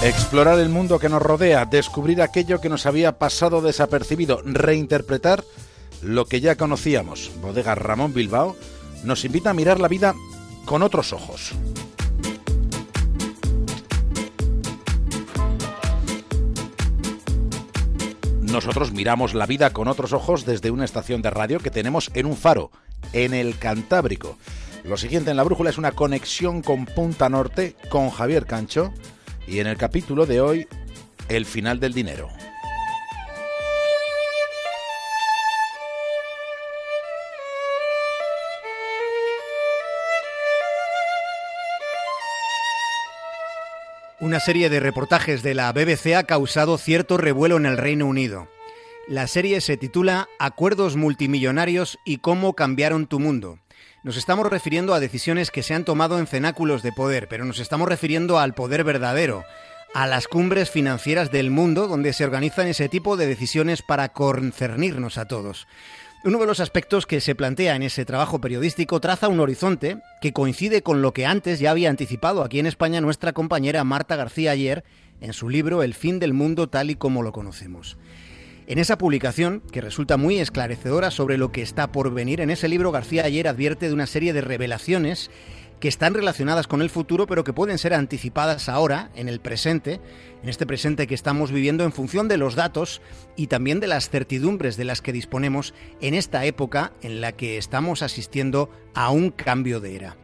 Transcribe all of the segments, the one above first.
Explorar el mundo que nos rodea, descubrir aquello que nos había pasado desapercibido, reinterpretar lo que ya conocíamos. Bodega Ramón Bilbao nos invita a mirar la vida con otros ojos. Nosotros miramos la vida con otros ojos desde una estación de radio que tenemos en un faro, en el Cantábrico. Lo siguiente en la brújula es una conexión con Punta Norte con Javier Cancho y en el capítulo de hoy, el final del dinero. Una serie de reportajes de la BBC ha causado cierto revuelo en el Reino Unido. La serie se titula Acuerdos multimillonarios y cómo cambiaron tu mundo. Nos estamos refiriendo a decisiones que se han tomado en cenáculos de poder, pero nos estamos refiriendo al poder verdadero, a las cumbres financieras del mundo donde se organizan ese tipo de decisiones para concernirnos a todos. Uno de los aspectos que se plantea en ese trabajo periodístico traza un horizonte que coincide con lo que antes ya había anticipado aquí en España nuestra compañera Marta García ayer en su libro El fin del mundo tal y como lo conocemos. En esa publicación, que resulta muy esclarecedora sobre lo que está por venir, en ese libro García ayer advierte de una serie de revelaciones que están relacionadas con el futuro, pero que pueden ser anticipadas ahora, en el presente, en este presente que estamos viviendo en función de los datos y también de las certidumbres de las que disponemos en esta época en la que estamos asistiendo a un cambio de era.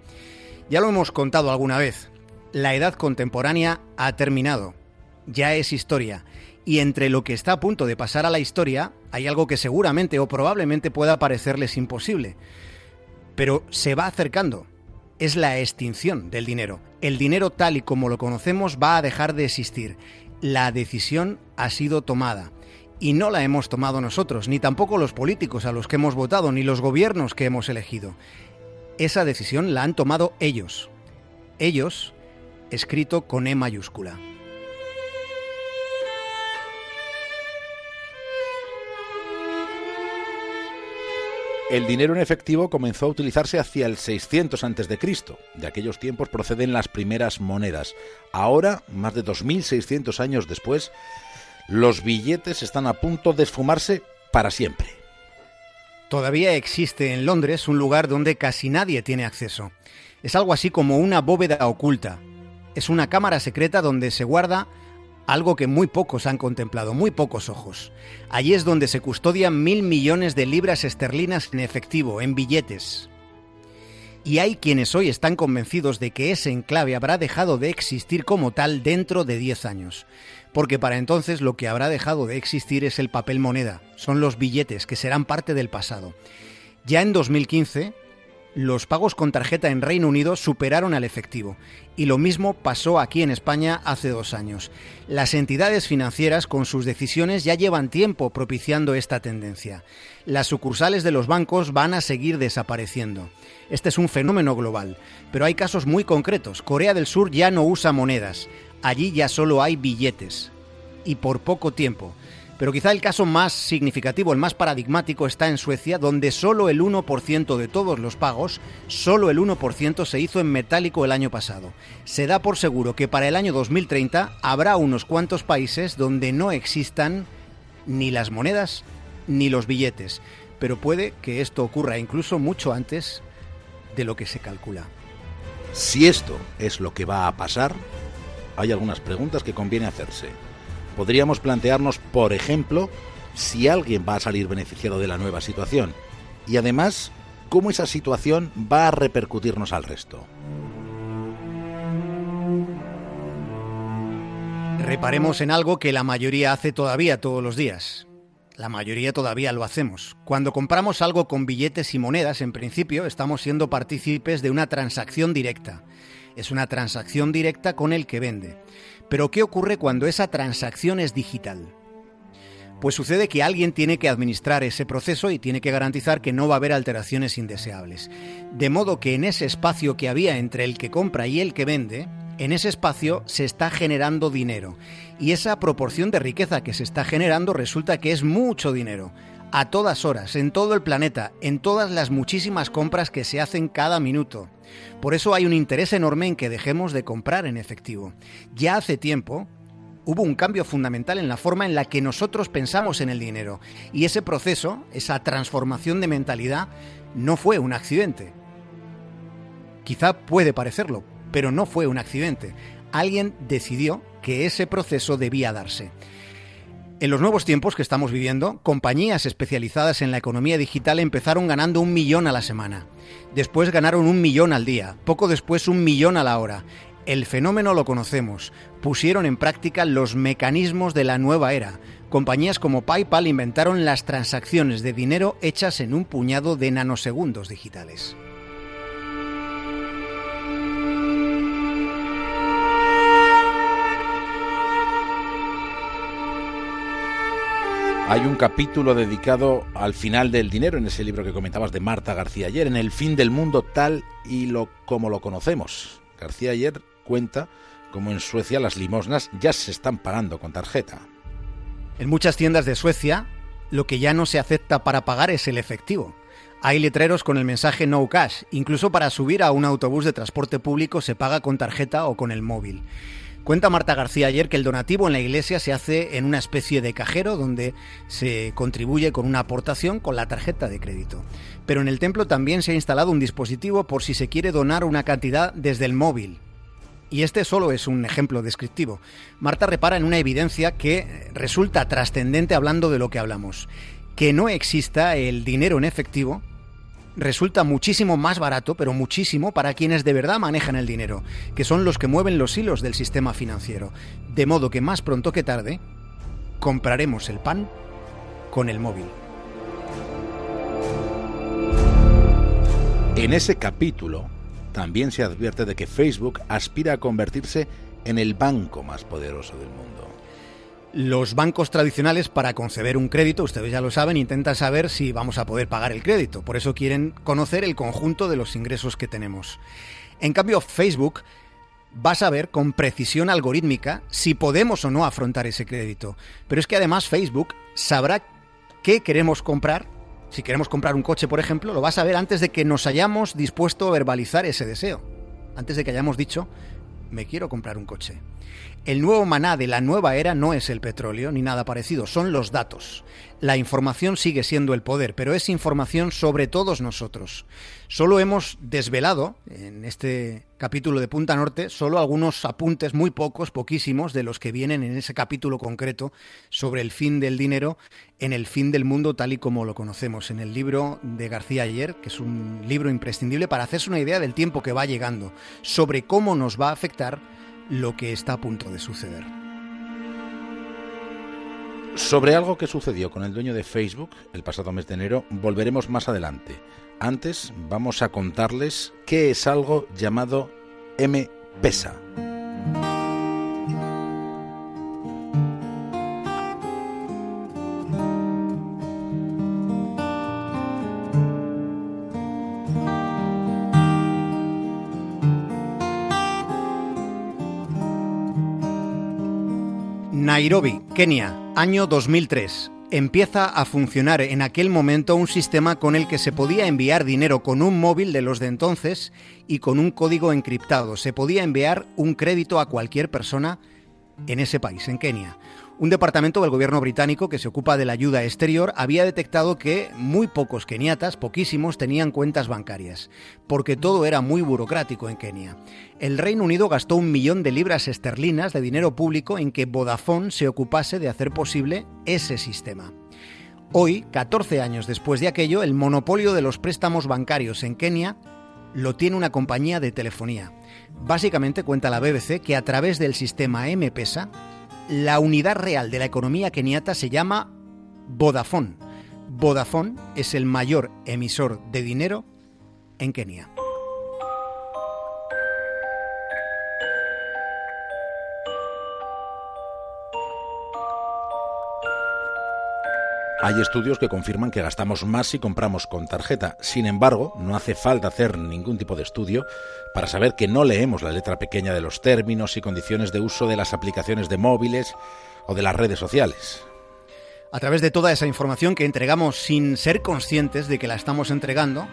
Ya lo hemos contado alguna vez, la edad contemporánea ha terminado, ya es historia, y entre lo que está a punto de pasar a la historia hay algo que seguramente o probablemente pueda parecerles imposible, pero se va acercando. Es la extinción del dinero. El dinero tal y como lo conocemos va a dejar de existir. La decisión ha sido tomada. Y no la hemos tomado nosotros, ni tampoco los políticos a los que hemos votado, ni los gobiernos que hemos elegido. Esa decisión la han tomado ellos. Ellos, escrito con E mayúscula. El dinero en efectivo comenzó a utilizarse hacia el 600 a.C. De aquellos tiempos proceden las primeras monedas. Ahora, más de 2.600 años después, los billetes están a punto de esfumarse para siempre. Todavía existe en Londres un lugar donde casi nadie tiene acceso. Es algo así como una bóveda oculta. Es una cámara secreta donde se guarda algo que muy pocos han contemplado, muy pocos ojos. Allí es donde se custodian mil millones de libras esterlinas en efectivo, en billetes. Y hay quienes hoy están convencidos de que ese enclave habrá dejado de existir como tal dentro de 10 años, porque para entonces lo que habrá dejado de existir es el papel moneda, son los billetes que serán parte del pasado. Ya en 2015, los pagos con tarjeta en Reino Unido superaron al efectivo. Y lo mismo pasó aquí en España hace dos años. Las entidades financieras con sus decisiones ya llevan tiempo propiciando esta tendencia. Las sucursales de los bancos van a seguir desapareciendo. Este es un fenómeno global, pero hay casos muy concretos. Corea del Sur ya no usa monedas. Allí ya solo hay billetes. Y por poco tiempo. Pero quizá el caso más significativo, el más paradigmático, está en Suecia, donde solo el 1% de todos los pagos, solo el 1% se hizo en metálico el año pasado. Se da por seguro que para el año 2030 habrá unos cuantos países donde no existan ni las monedas ni los billetes. Pero puede que esto ocurra incluso mucho antes de lo que se calcula. Si esto es lo que va a pasar, hay algunas preguntas que conviene hacerse podríamos plantearnos, por ejemplo, si alguien va a salir beneficiado de la nueva situación y además cómo esa situación va a repercutirnos al resto. Reparemos en algo que la mayoría hace todavía todos los días. La mayoría todavía lo hacemos. Cuando compramos algo con billetes y monedas, en principio estamos siendo partícipes de una transacción directa. Es una transacción directa con el que vende. Pero ¿qué ocurre cuando esa transacción es digital? Pues sucede que alguien tiene que administrar ese proceso y tiene que garantizar que no va a haber alteraciones indeseables. De modo que en ese espacio que había entre el que compra y el que vende, en ese espacio se está generando dinero. Y esa proporción de riqueza que se está generando resulta que es mucho dinero. A todas horas, en todo el planeta, en todas las muchísimas compras que se hacen cada minuto. Por eso hay un interés enorme en que dejemos de comprar en efectivo. Ya hace tiempo, hubo un cambio fundamental en la forma en la que nosotros pensamos en el dinero. Y ese proceso, esa transformación de mentalidad, no fue un accidente. Quizá puede parecerlo, pero no fue un accidente. Alguien decidió que ese proceso debía darse. En los nuevos tiempos que estamos viviendo, compañías especializadas en la economía digital empezaron ganando un millón a la semana. Después ganaron un millón al día, poco después un millón a la hora. El fenómeno lo conocemos. Pusieron en práctica los mecanismos de la nueva era. Compañías como PayPal inventaron las transacciones de dinero hechas en un puñado de nanosegundos digitales. Hay un capítulo dedicado al final del dinero en ese libro que comentabas de Marta García ayer, en el fin del mundo tal y lo como lo conocemos. García ayer cuenta cómo en Suecia las limosnas ya se están pagando con tarjeta. En muchas tiendas de Suecia, lo que ya no se acepta para pagar es el efectivo. Hay letreros con el mensaje no cash. Incluso para subir a un autobús de transporte público se paga con tarjeta o con el móvil. Cuenta Marta García ayer que el donativo en la iglesia se hace en una especie de cajero donde se contribuye con una aportación con la tarjeta de crédito. Pero en el templo también se ha instalado un dispositivo por si se quiere donar una cantidad desde el móvil. Y este solo es un ejemplo descriptivo. Marta repara en una evidencia que resulta trascendente hablando de lo que hablamos. Que no exista el dinero en efectivo resulta muchísimo más barato, pero muchísimo, para quienes de verdad manejan el dinero, que son los que mueven los hilos del sistema financiero. De modo que más pronto que tarde, compraremos el pan con el móvil. En ese capítulo también se advierte de que Facebook aspira a convertirse en el banco más poderoso del mundo. Los bancos tradicionales para conceder un crédito, ustedes ya lo saben, intentan saber si vamos a poder pagar el crédito. Por eso quieren conocer el conjunto de los ingresos que tenemos. En cambio, Facebook va a saber con precisión algorítmica si podemos o no afrontar ese crédito. Pero es que además Facebook sabrá qué queremos comprar si queremos comprar un coche, por ejemplo, lo vas a ver antes de que nos hayamos dispuesto a verbalizar ese deseo. Antes de que hayamos dicho, me quiero comprar un coche. El nuevo maná de la nueva era no es el petróleo ni nada parecido, son los datos. La información sigue siendo el poder, pero es información sobre todos nosotros. Solo hemos desvelado en este capítulo de Punta Norte solo algunos apuntes muy pocos, poquísimos, de los que vienen en ese capítulo concreto sobre el fin del dinero en el fin del mundo tal y como lo conocemos, en el libro de García Ayer, que es un libro imprescindible para hacerse una idea del tiempo que va llegando, sobre cómo nos va a afectar lo que está a punto de suceder. Sobre algo que sucedió con el dueño de Facebook el pasado mes de enero volveremos más adelante. Antes vamos a contarles qué es algo llamado M-Pesa. Nairobi, Kenia, año 2003. Empieza a funcionar en aquel momento un sistema con el que se podía enviar dinero con un móvil de los de entonces y con un código encriptado. Se podía enviar un crédito a cualquier persona en ese país, en Kenia. Un departamento del gobierno británico que se ocupa de la ayuda exterior había detectado que muy pocos keniatas, poquísimos, tenían cuentas bancarias, porque todo era muy burocrático en Kenia. El Reino Unido gastó un millón de libras esterlinas de dinero público en que Vodafone se ocupase de hacer posible ese sistema. Hoy, 14 años después de aquello, el monopolio de los préstamos bancarios en Kenia lo tiene una compañía de telefonía. Básicamente cuenta la BBC que a través del sistema M-Pesa la unidad real de la economía keniata se llama Vodafone. Vodafone es el mayor emisor de dinero en Kenia. Hay estudios que confirman que gastamos más si compramos con tarjeta. Sin embargo, no hace falta hacer ningún tipo de estudio para saber que no leemos la letra pequeña de los términos y condiciones de uso de las aplicaciones de móviles o de las redes sociales. A través de toda esa información que entregamos sin ser conscientes de que la estamos entregando,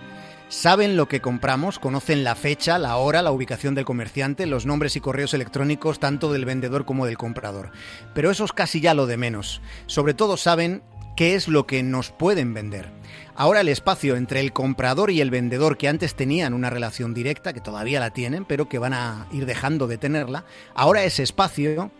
Saben lo que compramos, conocen la fecha, la hora, la ubicación del comerciante, los nombres y correos electrónicos tanto del vendedor como del comprador. Pero eso es casi ya lo de menos. Sobre todo saben qué es lo que nos pueden vender. Ahora el espacio entre el comprador y el vendedor que antes tenían una relación directa, que todavía la tienen, pero que van a ir dejando de tenerla, ahora ese espacio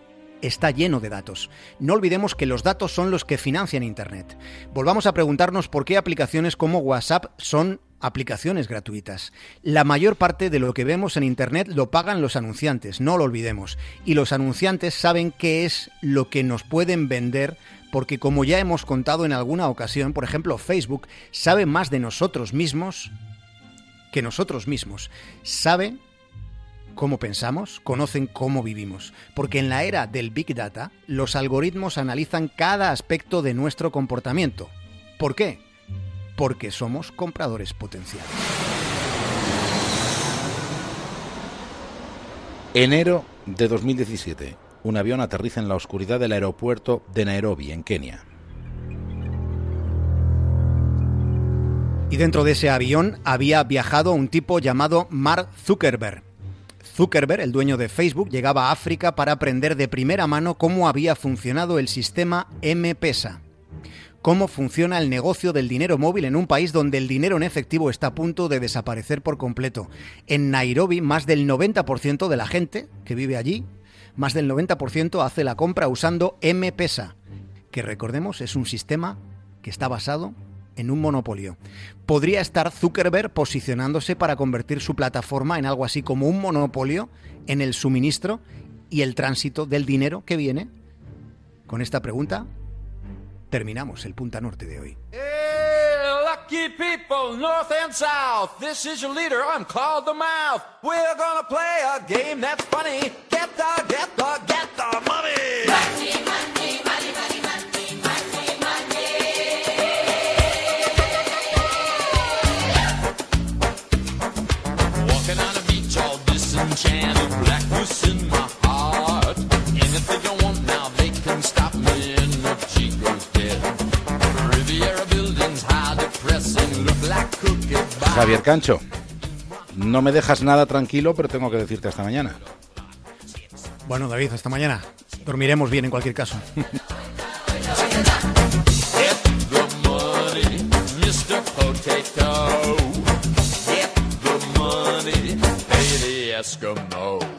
está lleno de datos. No olvidemos que los datos son los que financian Internet. Volvamos a preguntarnos por qué aplicaciones como WhatsApp son aplicaciones gratuitas. La mayor parte de lo que vemos en Internet lo pagan los anunciantes, no lo olvidemos. Y los anunciantes saben qué es lo que nos pueden vender porque como ya hemos contado en alguna ocasión, por ejemplo, Facebook sabe más de nosotros mismos que nosotros mismos. Sabe cómo pensamos, conocen cómo vivimos, porque en la era del Big Data, los algoritmos analizan cada aspecto de nuestro comportamiento. ¿Por qué? Porque somos compradores potenciales. Enero de 2017. Un avión aterriza en la oscuridad del aeropuerto de Nairobi, en Kenia. Y dentro de ese avión había viajado un tipo llamado Mark Zuckerberg, Zuckerberg, el dueño de Facebook, llegaba a África para aprender de primera mano cómo había funcionado el sistema M-Pesa. Cómo funciona el negocio del dinero móvil en un país donde el dinero en efectivo está a punto de desaparecer por completo. En Nairobi, más del 90% de la gente que vive allí, más del 90% hace la compra usando M-Pesa, que recordemos es un sistema que está basado en un monopolio. ¿Podría estar Zuckerberg posicionándose para convertir su plataforma en algo así como un monopolio en el suministro y el tránsito del dinero que viene? Con esta pregunta terminamos el Punta Norte de hoy. People, north and south. This is your leader, I'm called the mouth. We're gonna play a game that's funny. Get the, get the, get the money. Javier Cancho, no me dejas nada tranquilo, pero tengo que decirte hasta mañana. Bueno, David, hasta mañana. Dormiremos bien en cualquier caso. Eskimo.